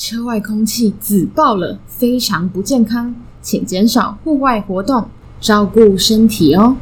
车外空气紫爆了非常不健康请减少户外活动照顾身体哦。